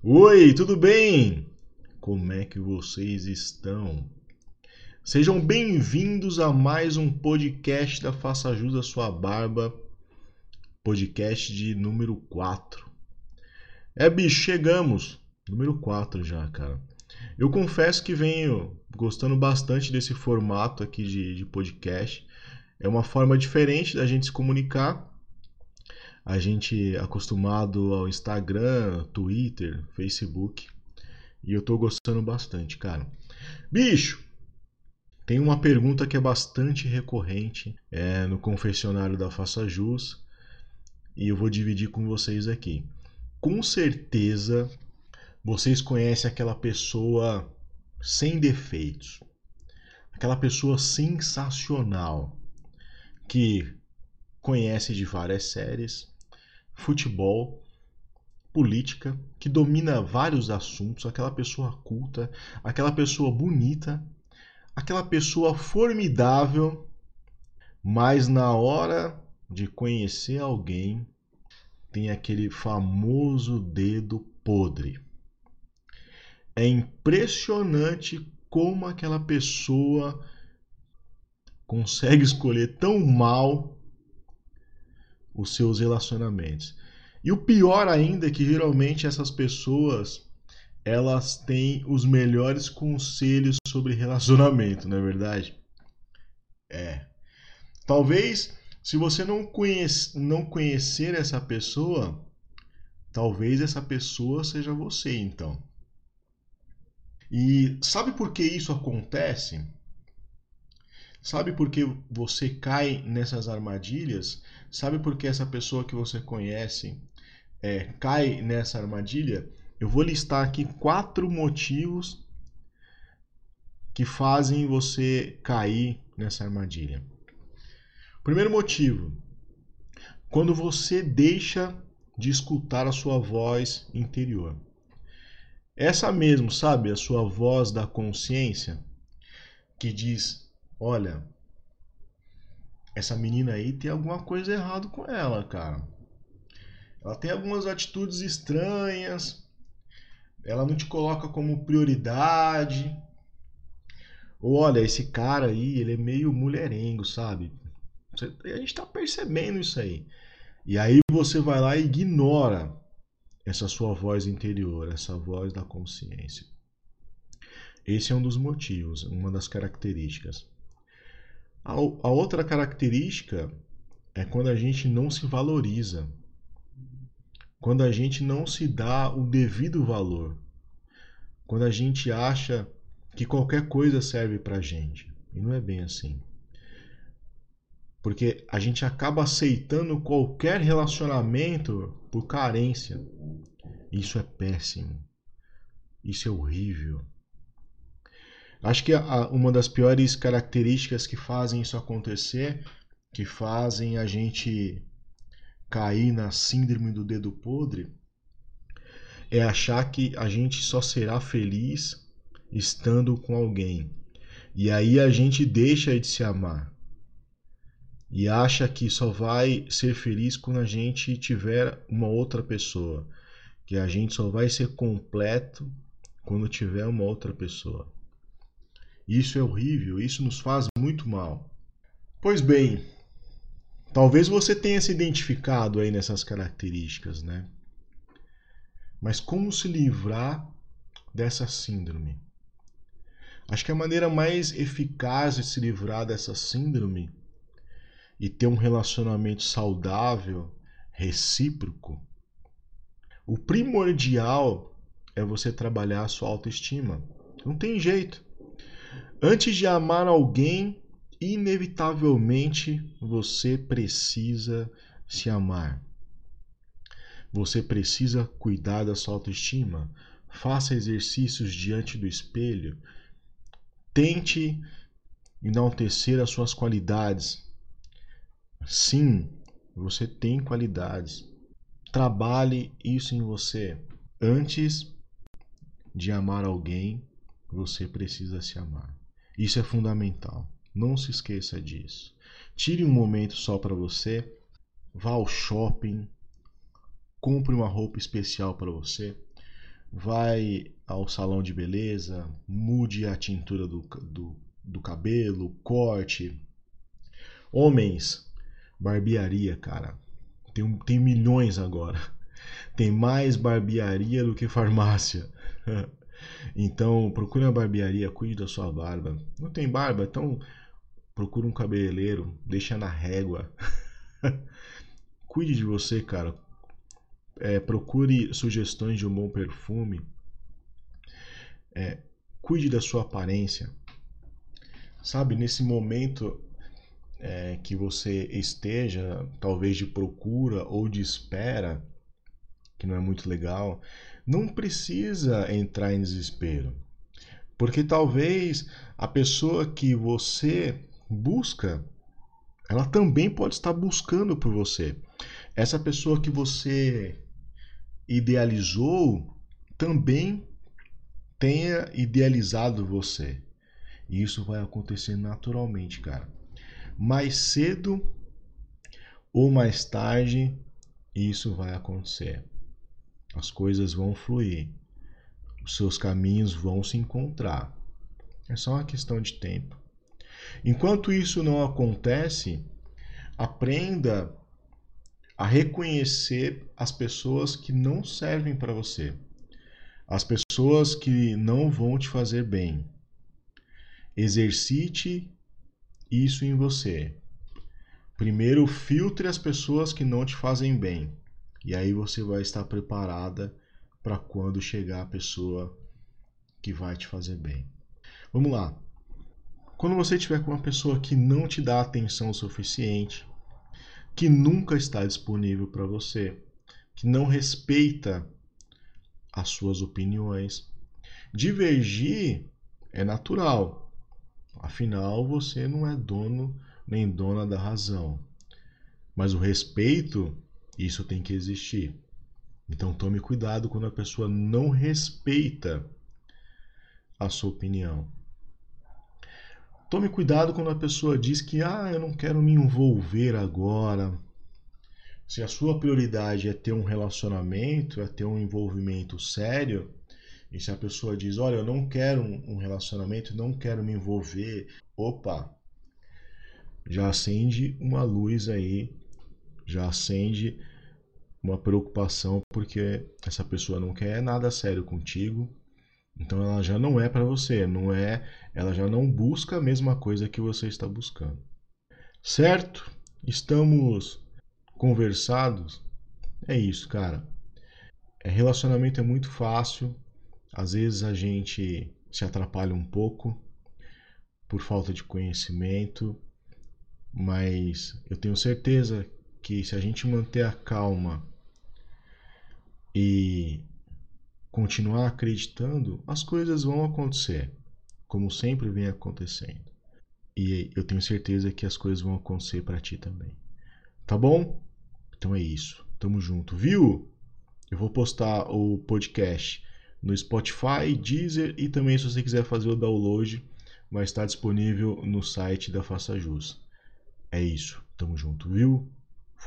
Oi, tudo bem? Como é que vocês estão? Sejam bem-vindos a mais um podcast da Faça Jus à Sua Barba, podcast de número 4. É, bicho, chegamos. Número 4 já, cara. Eu confesso que venho gostando bastante desse formato aqui de, de podcast. É uma forma diferente da gente se comunicar a gente é acostumado ao Instagram, Twitter, Facebook. E eu tô gostando bastante, cara. Bicho, tem uma pergunta que é bastante recorrente é, no confessionário da Faça Jus e eu vou dividir com vocês aqui. Com certeza vocês conhecem aquela pessoa sem defeitos, aquela pessoa sensacional que conhece de várias séries, futebol, política, que domina vários assuntos, aquela pessoa culta, aquela pessoa bonita, aquela pessoa formidável, mas na hora de conhecer alguém, tem aquele famoso dedo podre. É impressionante como aquela pessoa consegue escolher tão mal os seus relacionamentos. E o pior ainda é que geralmente essas pessoas elas têm os melhores conselhos sobre relacionamento, não é verdade? É. Talvez se você não, conhece, não conhecer essa pessoa, talvez essa pessoa seja você, então. E sabe por que isso acontece? Sabe por que você cai nessas armadilhas? Sabe por que essa pessoa que você conhece é, cai nessa armadilha? Eu vou listar aqui quatro motivos que fazem você cair nessa armadilha. Primeiro motivo: quando você deixa de escutar a sua voz interior. Essa mesmo, sabe, a sua voz da consciência que diz: Olha, essa menina aí tem alguma coisa errada com ela, cara. Ela tem algumas atitudes estranhas. Ela não te coloca como prioridade. Ou olha, esse cara aí, ele é meio mulherengo, sabe? A gente tá percebendo isso aí. E aí você vai lá e ignora essa sua voz interior, essa voz da consciência. Esse é um dos motivos, uma das características. A, a outra característica é quando a gente não se valoriza, quando a gente não se dá o devido valor, quando a gente acha que qualquer coisa serve para gente. E não é bem assim. Porque a gente acaba aceitando qualquer relacionamento por carência. Isso é péssimo. Isso é horrível. Acho que a, uma das piores características que fazem isso acontecer, que fazem a gente cair na síndrome do dedo podre, é achar que a gente só será feliz estando com alguém. E aí a gente deixa de se amar. E acha que só vai ser feliz quando a gente tiver uma outra pessoa. Que a gente só vai ser completo quando tiver uma outra pessoa. Isso é horrível, isso nos faz muito mal. Pois bem, talvez você tenha se identificado aí nessas características, né? Mas como se livrar dessa síndrome? Acho que a maneira mais eficaz de se livrar dessa síndrome e ter um relacionamento saudável, recíproco, o primordial é você trabalhar a sua autoestima. Não tem jeito. Antes de amar alguém, inevitavelmente você precisa se amar. Você precisa cuidar da sua autoestima. Faça exercícios diante do espelho. Tente enaltecer as suas qualidades. Sim, você tem qualidades. Trabalhe isso em você. Antes de amar alguém, você precisa se amar. Isso é fundamental. Não se esqueça disso. Tire um momento só para você. Vá ao shopping. Compre uma roupa especial para você. vai ao salão de beleza, mude a tintura do, do, do cabelo, corte. Homens, barbearia, cara. Tem, tem milhões agora. Tem mais barbearia do que farmácia. Então, procure uma barbearia, cuide da sua barba. Não tem barba? Então, procure um cabeleireiro, deixa na régua. cuide de você, cara. É, procure sugestões de um bom perfume. É, cuide da sua aparência. Sabe, nesse momento é, que você esteja, talvez de procura ou de espera, que não é muito legal, não precisa entrar em desespero. Porque talvez a pessoa que você busca, ela também pode estar buscando por você. Essa pessoa que você idealizou também tenha idealizado você. E isso vai acontecer naturalmente, cara. Mais cedo ou mais tarde, isso vai acontecer. As coisas vão fluir. Os seus caminhos vão se encontrar. É só uma questão de tempo. Enquanto isso não acontece, aprenda a reconhecer as pessoas que não servem para você, as pessoas que não vão te fazer bem. Exercite isso em você. Primeiro, filtre as pessoas que não te fazem bem. E aí você vai estar preparada para quando chegar a pessoa que vai te fazer bem. Vamos lá. Quando você estiver com uma pessoa que não te dá atenção suficiente, que nunca está disponível para você, que não respeita as suas opiniões, divergir é natural. Afinal, você não é dono nem dona da razão. Mas o respeito isso tem que existir. Então tome cuidado quando a pessoa não respeita a sua opinião. Tome cuidado quando a pessoa diz que ah, eu não quero me envolver agora. Se a sua prioridade é ter um relacionamento, é ter um envolvimento sério, e se a pessoa diz, olha, eu não quero um relacionamento, não quero me envolver, opa, já acende uma luz aí, já acende uma preocupação porque essa pessoa não quer nada sério contigo. Então ela já não é para você, não é, ela já não busca a mesma coisa que você está buscando. Certo? Estamos conversados. É isso, cara. É, relacionamento é muito fácil. Às vezes a gente se atrapalha um pouco por falta de conhecimento, mas eu tenho certeza que se a gente manter a calma e continuar acreditando, as coisas vão acontecer, como sempre vem acontecendo. E eu tenho certeza que as coisas vão acontecer para ti também. Tá bom? Então é isso. Tamo junto, viu? Eu vou postar o podcast no Spotify, Deezer e também se você quiser fazer o download, vai estar disponível no site da Faça Jus. É isso. Tamo junto, viu?